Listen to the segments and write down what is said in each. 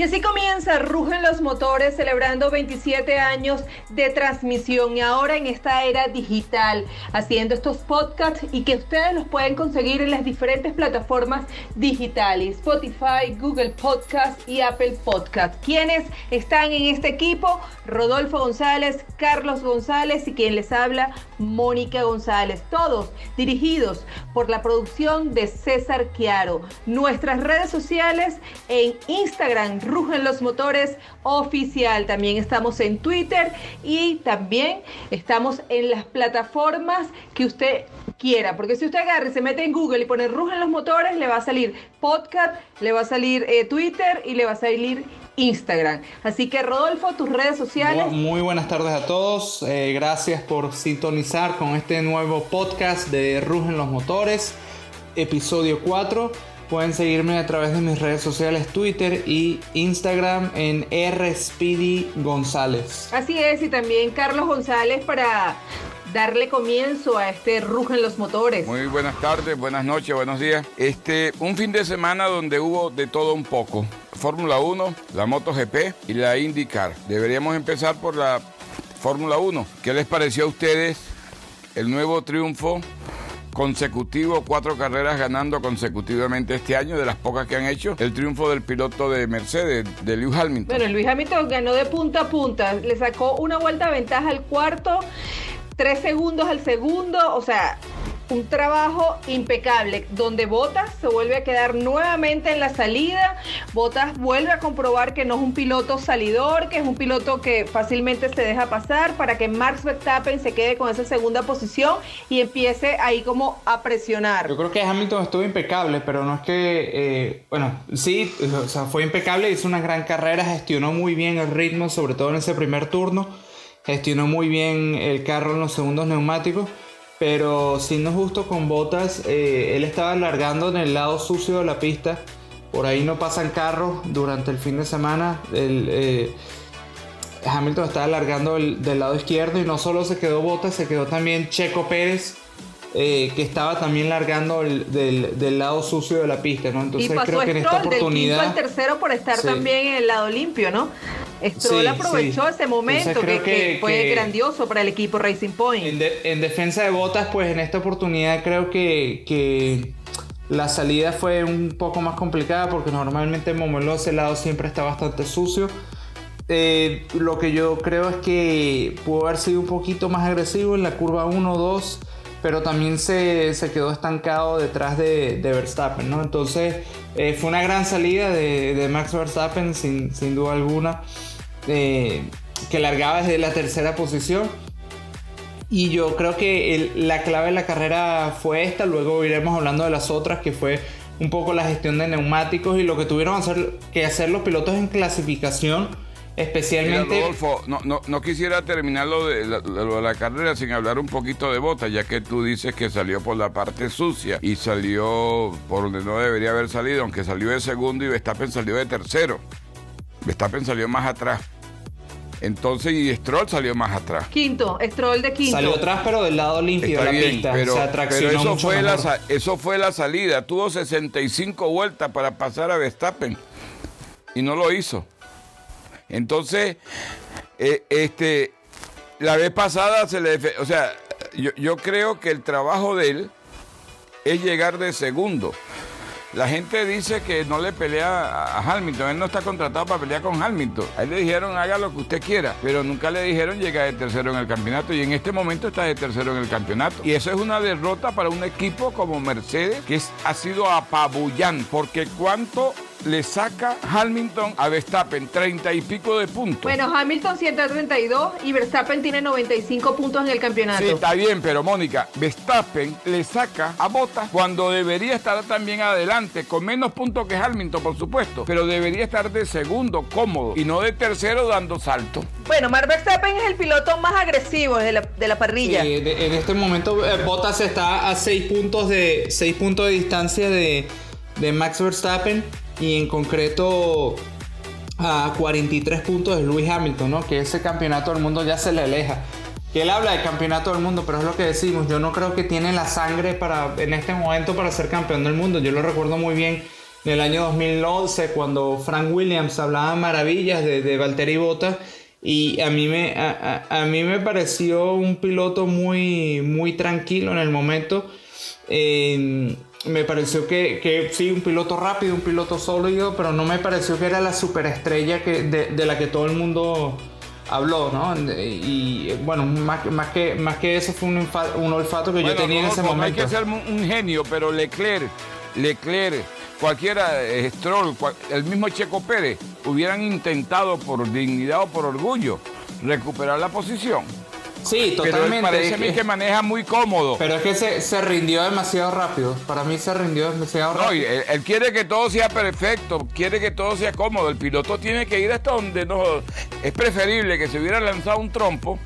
Y así comienza Rugen los Motores celebrando 27 años de transmisión y ahora en esta era digital, haciendo estos podcasts y que ustedes los pueden conseguir en las diferentes plataformas digitales, Spotify, Google Podcast y Apple Podcast. ¿Quiénes están en este equipo? Rodolfo González, Carlos González y quien les habla, Mónica González. Todos dirigidos por la producción de César Chiaro. Nuestras redes sociales en Instagram, Rugen los Motores Oficial. También estamos en Twitter y también estamos en las plataformas que usted quiera. Porque si usted agarra y se mete en Google y pone Rugen los Motores, le va a salir podcast, le va a salir eh, Twitter y le va a salir Instagram. Así que Rodolfo, tus redes sociales. Muy buenas tardes a todos. Eh, gracias por sintonizar con este nuevo podcast de Rugen los Motores, episodio 4. Pueden seguirme a través de mis redes sociales, Twitter y Instagram en RSpeedy González. Así es, y también Carlos González para darle comienzo a este Rugen los Motores. Muy buenas tardes, buenas noches, buenos días. Este, un fin de semana donde hubo de todo un poco. Fórmula 1, la MotoGP y la IndyCar. Deberíamos empezar por la Fórmula 1. ¿Qué les pareció a ustedes el nuevo triunfo consecutivo, cuatro carreras ganando consecutivamente este año, de las pocas que han hecho, el triunfo del piloto de Mercedes, de Lewis Hamilton. Bueno, Lewis Hamilton ganó de punta a punta, le sacó una vuelta de ventaja al cuarto, tres segundos al segundo, o sea, un trabajo impecable, donde Botas se vuelve a quedar nuevamente en la salida. Botas vuelve a comprobar que no es un piloto salidor, que es un piloto que fácilmente se deja pasar para que Max Verstappen se quede con esa segunda posición y empiece ahí como a presionar. Yo creo que Hamilton estuvo impecable, pero no es que, eh, bueno, sí, o sea, fue impecable, hizo una gran carrera, gestionó muy bien el ritmo, sobre todo en ese primer turno, gestionó muy bien el carro en los segundos neumáticos pero siendo justo con Botas, eh, él estaba alargando en el lado sucio de la pista. Por ahí no pasan carros durante el fin de semana. El, eh, Hamilton estaba alargando del lado izquierdo y no solo se quedó Botas, se quedó también Checo Pérez. Eh, que estaba también largando del, lado sucio de la pista, ¿no? Entonces creo que en esta oportunidad. Del tercero por estar también en el lado limpio, ¿no? Stroll aprovechó ese momento que, fue grandioso para el equipo Racing Point. En, defensa de botas, pues en esta oportunidad creo que, la salida fue un poco más complicada porque normalmente Momolo ese lado siempre está bastante sucio. Eh, lo que yo creo es que pudo haber sido un poquito más agresivo en la curva 1-2 pero también se, quedó estancado detrás de, Verstappen, ¿no? Entonces eh, fue una gran salida de, Max Verstappen, sin, sin duda alguna, eh, que largaba desde la tercera posición. Y yo creo que la clave de la carrera fue esta, luego iremos hablando de las otras, que fue un poco la gestión de neumáticos y lo que tuvieron hacer, que hacer los pilotos en clasificación Especialmente. Rodolfo, no, no, no, quisiera terminar lo de, la, de la carrera sin hablar un poquito de Bota, ya que tú dices que salió por la parte sucia y salió por donde no debería haber salido, aunque salió de segundo y Verstappen salió de tercero. Verstappen salió más atrás. Entonces, y Stroll salió más atrás. Quinto, Stroll de quinto. Salió atrás, pero del lado limpio de la pista. Pero, eso, fue la, eso fue la salida. Tuvo 65 vueltas para pasar a Verstappen. Y no lo hizo. Entonces, eh, este, la vez pasada se le... O sea, yo, creo que el trabajo de él es llegar de segundo. La gente dice que no le pelea a Hamilton. Él no está contratado para pelear con Hamilton. A él le dijeron haga lo que usted quiera, pero nunca le dijeron llegar de tercero en el campeonato. Y en este momento está de tercero en el campeonato. Y eso es una derrota para un equipo como Mercedes, que ha sido apabullante. Porque cuánto le saca Hamilton a Verstappen 30 y pico de puntos. Bueno, Hamilton 132 y Verstappen tiene 95 puntos en el campeonato. Sí, está bien, pero Mónica, Verstappen le saca a Bottas cuando debería estar también adelante, con menos puntos que Hamilton, por supuesto, pero debería estar de segundo cómodo y no de tercero dando salto. Bueno, Mark Verstappen es el piloto más agresivo de la, de la parrilla. En este momento eh, Bottas está a 6 puntos de 6 puntos de distancia de, de Max Verstappen y en concreto a 43 puntos de Lewis Hamilton, ¿no? Que ese campeonato del mundo ya se le aleja. Que él habla de campeonato del mundo, pero es lo que decimos. Yo no creo que tiene la sangre para, en este momento para ser campeón del mundo. Yo lo recuerdo muy bien en el año 2011 cuando Frank Williams hablaba maravillas de, de Valtteri Bottas y a mí me, a, mí me pareció un piloto muy, muy tranquilo en el momento. Me pareció que, que, sí, un piloto rápido, un piloto sólido, pero no me pareció que era la superestrella que, de, la que todo el mundo habló, ¿no? Y bueno, más, más, que, más que eso fue un, un olfato que yo tenía en ese momento. Hay que ser un genio, pero Leclerc, Leclerc cualquiera, eh, Stroll, el mismo Checo Pérez, hubieran intentado por dignidad o por orgullo recuperar la posición. Sí, totalmente. Pero parece a mí que maneja muy cómodo. Pero es que se, rindió demasiado rápido. Para mí se rindió demasiado rápido. No, él, quiere que todo sea perfecto, quiere que todo sea cómodo. El piloto tiene que ir hasta donde no. Es preferible que se hubiera lanzado un trompo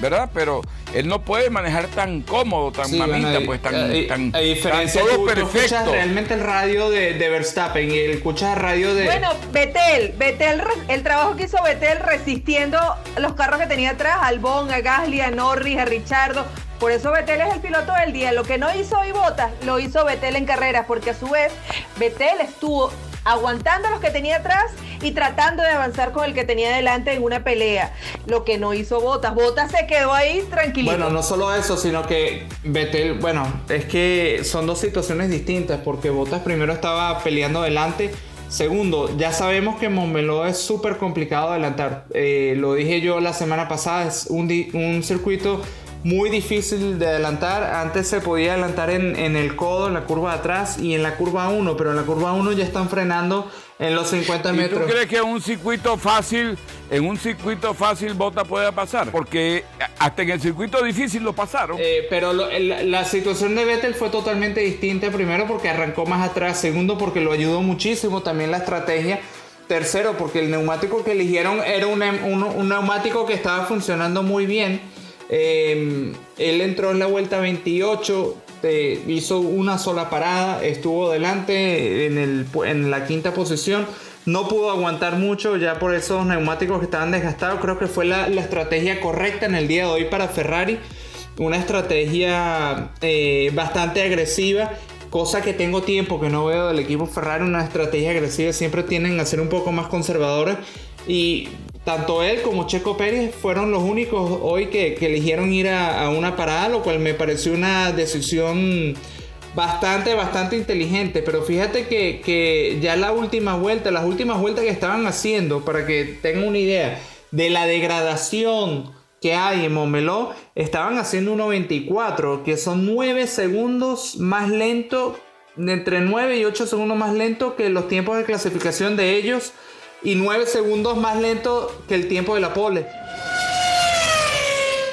¿verdad? Pero él no puede manejar tan cómodo, tan mamita, pues tan, tan, a diferencia todo perfecto. realmente el radio de, de, Verstappen y escuchas el radio de. Bueno, Betel, Betel, el trabajo que hizo Betel resistiendo los carros que tenía atrás, Albon, a Gasly, a Norris, a Richardo. Por eso Betel es el piloto del día. Lo que no hizo hoy Botas, lo hizo Betel en carreras, porque a su vez Betel estuvo aguantando los que tenía atrás y tratando de avanzar con el que tenía delante en una pelea. Lo que no hizo Botas. Botas se quedó ahí tranquilo. Bueno, no solo eso, sino que Betel, bueno, es que son dos situaciones distintas porque Botas primero estaba peleando delante. Segundo, ya sabemos que Montmeló es súper complicado adelantar. Eh, lo dije yo la semana pasada, es un circuito muy difícil de adelantar. Antes se podía adelantar en, en, el codo, en la curva de atrás y en la curva 1, pero en la curva 1 ya están frenando en los 50 metros. ¿Y tú crees que un circuito fácil, en un circuito fácil Bota puede pasar? Porque hasta en el circuito difícil lo pasaron. Eh, pero la, situación de Vettel fue totalmente distinta. Primero porque arrancó más atrás. Segundo porque lo ayudó muchísimo también la estrategia. Tercero porque el neumático que eligieron era un, un neumático que estaba funcionando muy bien Em, él entró en la vuelta 28, eh, hizo una sola parada, estuvo delante en, el, la quinta posición. No pudo aguantar mucho ya por esos neumáticos que estaban desgastados. Creo que fue la, estrategia correcta en el día de hoy para Ferrari. Una estrategia eh, bastante agresiva cosa que tengo tiempo que no veo del equipo Ferrari, una estrategia agresiva, siempre tienen a ser un poco más conservadores y tanto él como Checo Pérez fueron los únicos hoy que, eligieron ir a, una parada, lo cual me pareció una decisión bastante, bastante inteligente. Pero fíjate que, ya la última vuelta, las últimas vueltas que estaban haciendo, para que tengan una idea de la degradación que hay en Momeló, estaban haciendo 1.24, que son 9 segundos más lento, entre 9 y 8 segundos más lento que los tiempos de clasificación de ellos y 9 segundos más lento que el tiempo de la pole.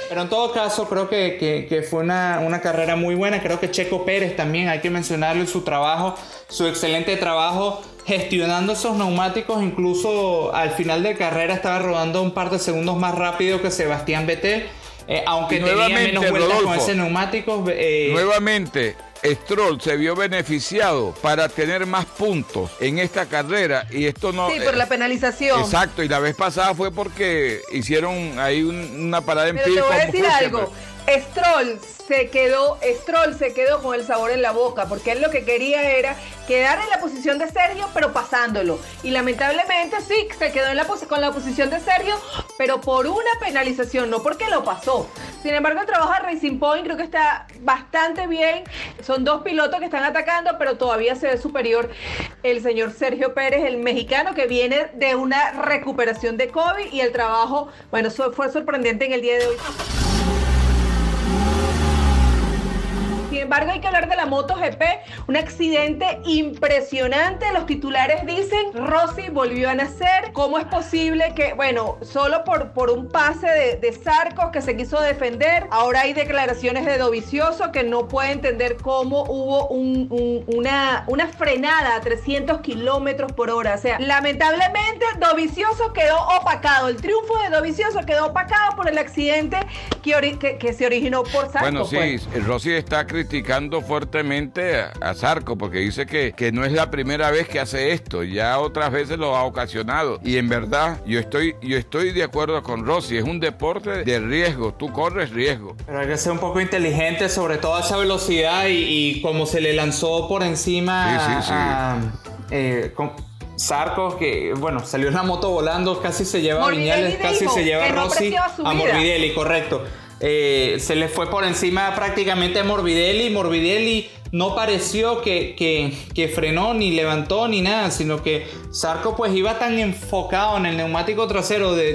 Pero en todo caso, creo que, fue una, una, carrera muy buena. Creo que Checo Pérez también hay que mencionarle su trabajo, su excelente trabajo gestionando esos neumáticos. Incluso al final de carrera estaba rodando un par de segundos más rápido que Sebastián Vettel. Eh, aunque tenía menos vueltas con ese neumático. Eh, nuevamente, Stroll se vio beneficiado para tener más puntos en esta carrera y esto no... Sí, por la penalización. Exacto, y la vez pasada fue porque hicieron ahí una parada en Pero te voy a decir algo. Stroll se quedó, Stroll se quedó con el sabor en la boca, porque él lo que quería era quedar en la posición de Sergio, pero pasándolo. Y lamentablemente sí, se quedó en la con la posición de Sergio, pero por una penalización, no porque lo pasó. Sin embargo, el trabajo de Racing Point creo que está bastante bien. Son dos pilotos que están atacando, pero todavía se ve superior el señor Sergio Pérez, el mexicano que viene de una recuperación de COVID y el trabajo, bueno, fue sorprendente en el día de hoy. Sin embargo, hay que hablar de la MotoGP, un accidente impresionante. Los titulares dicen, Rossi volvió a nacer. ¿Cómo es posible que, bueno, solo por, por un pase de, de Sarcos que se quiso defender, ahora hay declaraciones de Dovicioso que no puede entender cómo hubo una, una frenada a 300 kilómetros por hora. O sea, lamentablemente Dovicioso quedó opacado. El triunfo de Dovicioso quedó opacado por el accidente que, que, se originó por Sarcos. Bueno, sí, pues. Rossi está criticando fuertemente a, Zarco porque dice que, que, no es la primera vez que hace esto, ya otras veces lo ha ocasionado. Y en verdad, yo estoy, yo estoy de acuerdo con Rossi, es un deporte de riesgo, tú corres riesgo. Pero hay que ser un poco inteligente sobre toda esa velocidad y, y como se le lanzó por encima a, eh, con Sarcos, que bueno, salió en la moto volando, casi se lleva a Viñales, casi se lleva a Rossi a Morbidelli, correcto. Eh, se le fue por encima prácticamente a Morbidelli. Morbidelli no pareció que, que, frenó, ni levantó, ni nada, sino que Sarco pues iba tan enfocado en el neumático trasero de,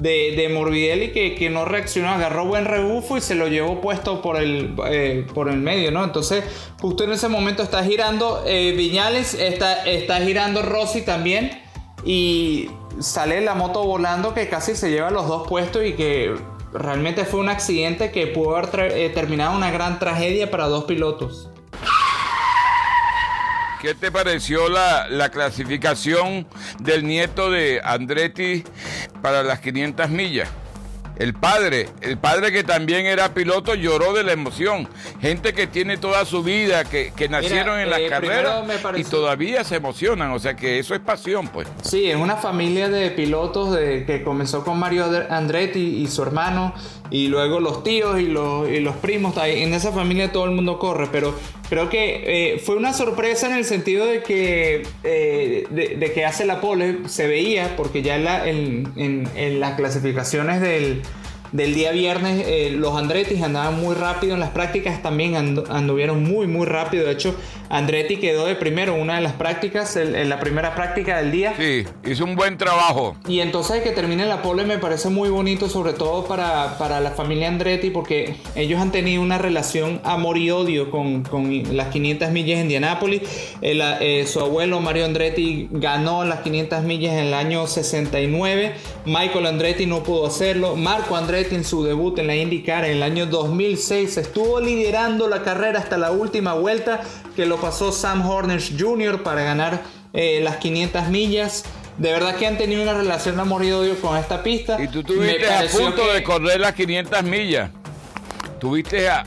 de, Morbidelli que, no reaccionó, agarró buen rebufo y se lo llevó puesto por el, eh, por el medio, ¿no? Entonces, justo en ese momento está girando eh, Viñales, está girando Rossi también y sale la moto volando que casi se lleva los dos puestos y que realmente fue un accidente que pudo haber eh, terminado una gran tragedia para dos pilotos. ¿Qué te pareció la, la, clasificación del nieto de Andretti para las 500 millas? El padre, el padre que también era piloto lloró de la emoción. Gente que tiene toda su vida, que, nacieron en las eh, carreras y todavía se emocionan. O sea que eso es pasión, pues. Sí, es una familia de pilotos de, que comenzó con Mario Andretti y su hermano y luego los tíos y los, y los primos. En esa familia todo el mundo corre, pero creo que eh, fue una sorpresa en el sentido de que, eh, de, que hace la pole se veía, porque ya en, en las clasificaciones del del día viernes, eh, los Andretti andaban muy rápido en las prácticas, también anduvieron muy, muy rápido. De hecho, Andretti quedó de primero en una de las prácticas, en la primera práctica del día. Sí, hizo un buen trabajo. Y entonces que termine la pole me parece muy bonito, sobre todo para, para la familia Andretti, porque ellos han tenido una relación amor y odio con, con las 500 millas en Indianápolis. Eh, su abuelo Mario Andretti ganó las 500 millas en el año 69. Michael Andretti no pudo hacerlo. Marco Andretti en su debut en la IndyCar en el año 2006 estuvo liderando la carrera hasta la última vuelta que lo pasó Sam Horner Jr. para ganar eh, las 500 millas. De verdad que han tenido una relación de amor y odio con esta pista. Y tú estuviste a punto de correr las 500 millas. Tuviste a,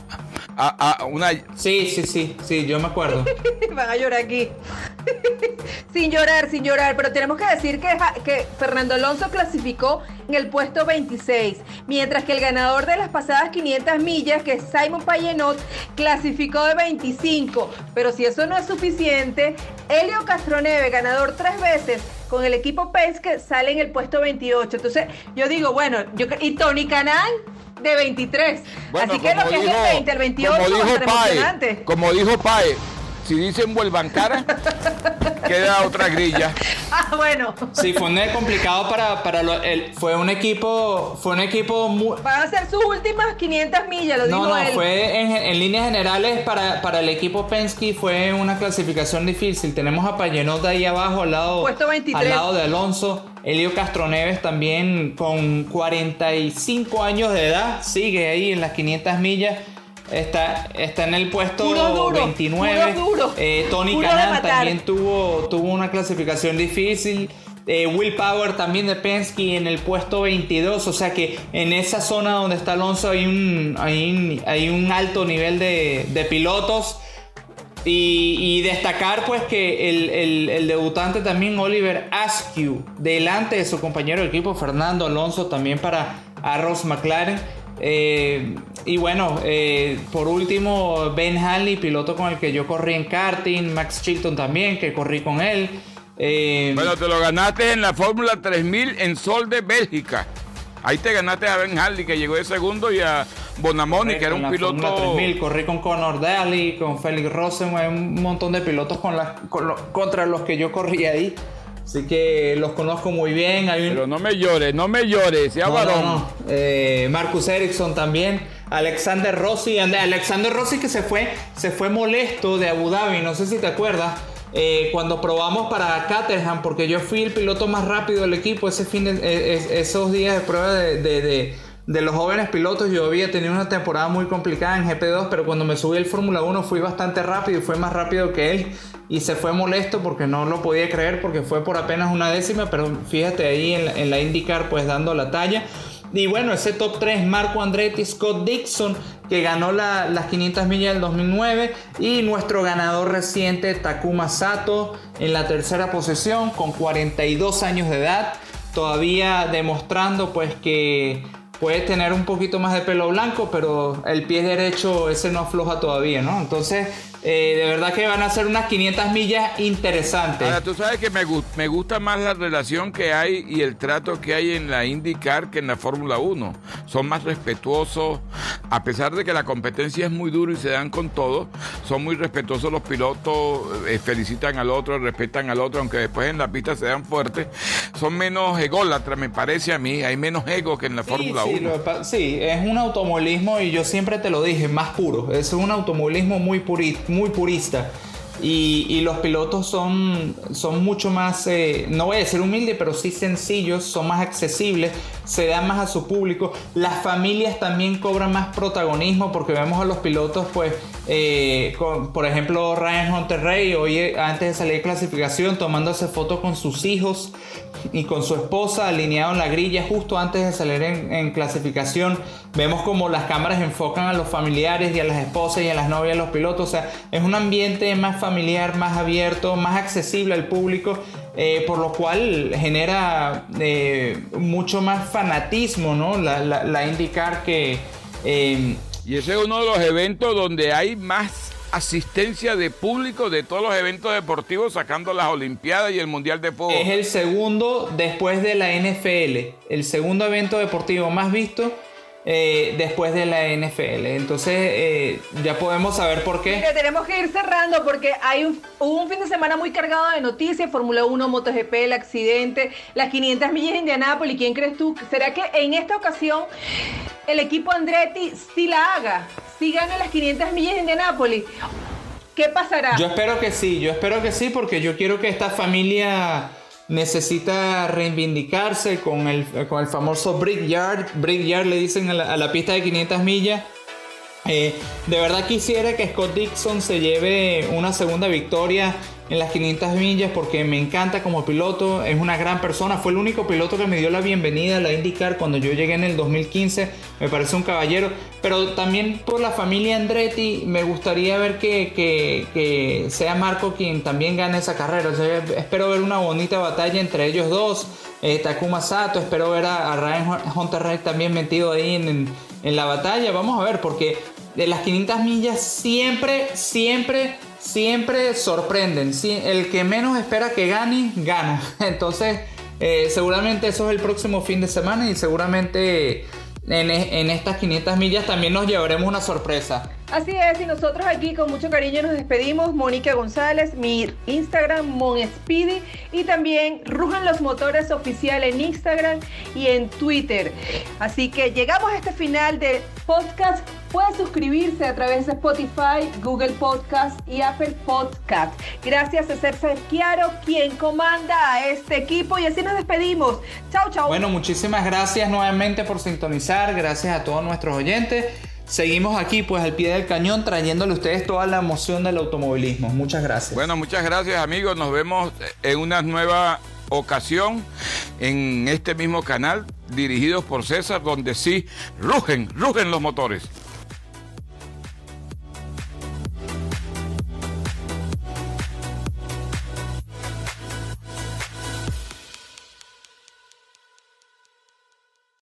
a, una... Sí, sí, sí, sí, yo me acuerdo. Van a llorar aquí. sin llorar, sin llorar, pero tenemos que decir que, que Fernando Alonso clasificó en el puesto 26, mientras que el ganador de las pasadas 500 millas, que es Simon Payenot, clasificó de 25. Pero si eso no es suficiente, Helio Castroneve, ganador tres veces con el equipo Penske, sale en el puesto 28. Entonces, yo digo, bueno, yo, y Tony Canan de 23. Así que lo que es el 20, el 28 como dijo Como dijo Pae, si dicen vuelvan cara, queda otra grilla. Ah, bueno. Sí, fue un complicado para, para el, fue un equipo, fue un equipo muy... Van a ser sus últimas 500 millas, lo no, digo No, fue en, líneas generales para, para el equipo Penske fue una clasificación difícil. Tenemos a Payenot ahí abajo al lado, al lado de Alonso. Elio Castroneves también con 45 años de edad, sigue ahí en las 500 millas. Está, está en el puesto 29. Eh, Tony Canan también tuvo, tuvo una clasificación difícil. Eh, Will Power también de Penske en el puesto 22. O sea que en esa zona donde está Alonso hay un, hay un, alto nivel de, pilotos. Y, destacar pues que el, debutante también Oliver Askew, delante de su compañero de equipo Fernando Alonso, también para Arrows McLaren. Eh, y bueno, eh, por último, Ben Halley, piloto con el que yo corrí en karting, Max Chilton también, que corrí con él. Eh, bueno, te lo ganaste en la Fórmula 3000 en Sol de Bélgica. Ahí te ganaste a Ben Halley, que llegó de segundo, y a Bonamoni, que era un piloto. 3000, corrí con Conor Daly, con Felix Rosen, un montón de pilotos con contra los que yo corrí ahí. Así que los conozco muy bien. Pero no me llores, no me llores, sea varón. Eh, Marcus Ericsson también. Alexander Rossi. Alexander Rossi que se fue, se fue molesto de Abu Dhabi, no sé si te acuerdas. Eh, cuando probamos para Caterham, porque yo fui el piloto más rápido del equipo ese fin de, eh, esos días de prueba de, de, los jóvenes pilotos, yo había tenido una temporada muy complicada en GP2, pero cuando me subí al Fórmula 1 fui bastante rápido y fue más rápido que él y se fue molesto porque no lo podía creer porque fue por apenas una décima, pero fíjate ahí en la, IndyCar pues dando la talla. Y bueno, ese top 3, Marco Andretti, Scott Dixon, que ganó las 500 millas del 2009, y nuestro ganador reciente, Takuma Sato, en la tercera posición, con 42 años de edad, todavía demostrando pues que puede tener un poquito más de pelo blanco, pero el pie derecho ese no afloja todavía, ¿no? Entonces Eh, de verdad que van a ser unas 500 millas interesantes. Ahora, tú sabes que me, me gusta más la relación que hay y el trato que hay en la IndyCar que en la Fórmula 1. Son más respetuosos, a pesar de que la competencia es muy dura y se dan con todo, son muy respetuosos los pilotos, eh, felicitan al otro, respetan al otro, aunque después en la pista se dan fuertes. Son menos ególatras, me parece a mí, hay menos ego que en la Fórmula 1. sí, es un automovilismo y yo siempre te lo dije, más puro. Es un automovilismo muy purito muy purista. Y, los pilotos son, son mucho más, eh, no voy a decir humildes, pero sí sencillos, son más accesibles, se dan más a su público. Las familias también cobran más protagonismo porque vemos a los pilotos, pues, eh, por ejemplo, Ryan Hunter Ray, hoy eh, antes de salir de clasificación, tomándose fotos con sus hijos y con su esposa alineado en la grilla justo antes de salir en, clasificación. Vemos como las cámaras enfocan a los familiares y a las esposas y a las novias de los pilotos. O sea, es un ambiente más familiar, más abierto, más accesible al público. Eh, por lo cual genera eh, mucho más fanatismo, ¿no? La, indicar que... Eh, y ese es uno de los eventos donde hay más asistencia de público de todos los eventos deportivos, sacando las Olimpiadas y el Mundial de Fútbol. Es el segundo después de la NFL, el segundo evento deportivo más visto eh, después de la NFL. Entonces eh, ya podemos saber por qué. tenemos que ir cerrando porque hay un, hubo un fin de semana muy cargado de noticias, Fórmula 1, MotoGP, el accidente, las 500 millas de Indianápolis. ¿Quién crees tú? ¿Será que en esta ocasión el equipo Andretti sí la haga? ¿Sí gana las 500 millas de Indianápolis? ¿Qué pasará? Yo espero que sí, yo espero que sí porque yo quiero que esta familia necesita reivindicarse con el, con el famoso Brickyard. Brickyard le dicen a la, pista de 500 millas. Eh, de verdad quisiera que Scott Dixon se lleve una segunda victoria en las 500 millas porque me encanta como piloto, es una gran persona, fue el único piloto que me dio la bienvenida a la IndyCar cuando yo llegué en el 2015, me parece un caballero, pero también por la familia Andretti me gustaría ver que, sea Marco quien también gane esa carrera, espero ver una bonita batalla entre ellos dos, eh, Takuma Sato, espero ver a, Ryan Hunter también metido ahí en, en la batalla, vamos a ver porque de las 500 millas siempre, siempre siempre sorprenden. El que menos espera que gane, gana. Entonces, eh, seguramente eso es el próximo fin de semana y seguramente en, en, estas 500 millas también nos llevaremos una sorpresa. Así es, y nosotros aquí con mucho cariño nos despedimos. Mónica González, mi Instagram, MonSpeedy, y también Rujan los Motores Oficial en Instagram y en Twitter. Así que llegamos a este final de podcast Puede suscribirse a través de Spotify, Google Podcast y Apple Podcast. Gracias a César Chiaro, quien comanda a este equipo. Y así nos despedimos. Chao, chao. Bueno, muchísimas gracias nuevamente por sintonizar. Gracias a todos nuestros oyentes. Seguimos aquí pues al pie del cañón trayéndole a ustedes toda la emoción del automovilismo. Muchas gracias. Bueno, muchas gracias amigos. Nos vemos en una nueva ocasión en este mismo canal dirigidos por César donde sí rugen, rugen los motores.